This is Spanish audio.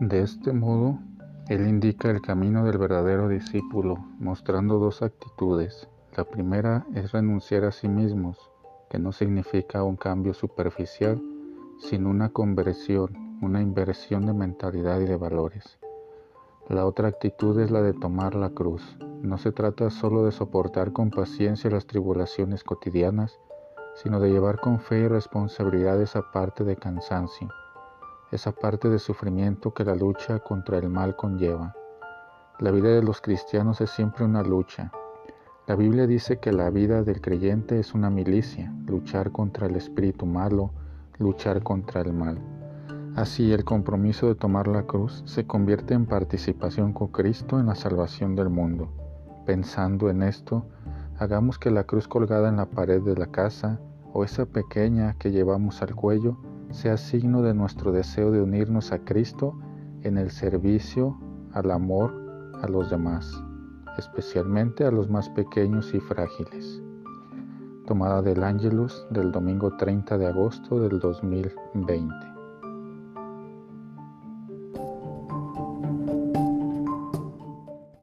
De este modo, él indica el camino del verdadero discípulo, mostrando dos actitudes. La primera es renunciar a sí mismos, que no significa un cambio superficial, sino una conversión, una inversión de mentalidad y de valores. La otra actitud es la de tomar la cruz. No se trata solo de soportar con paciencia las tribulaciones cotidianas, sino de llevar con fe y responsabilidad esa parte de cansancio, esa parte de sufrimiento que la lucha contra el mal conlleva. La vida de los cristianos es siempre una lucha. La Biblia dice que la vida del creyente es una milicia, luchar contra el espíritu malo, luchar contra el mal. Así el compromiso de tomar la cruz se convierte en participación con Cristo en la salvación del mundo. Pensando en esto, hagamos que la cruz colgada en la pared de la casa o esa pequeña que llevamos al cuello sea signo de nuestro deseo de unirnos a Cristo en el servicio, al amor a los demás, especialmente a los más pequeños y frágiles. Tomada del Ángelus del domingo 30 de agosto del 2020.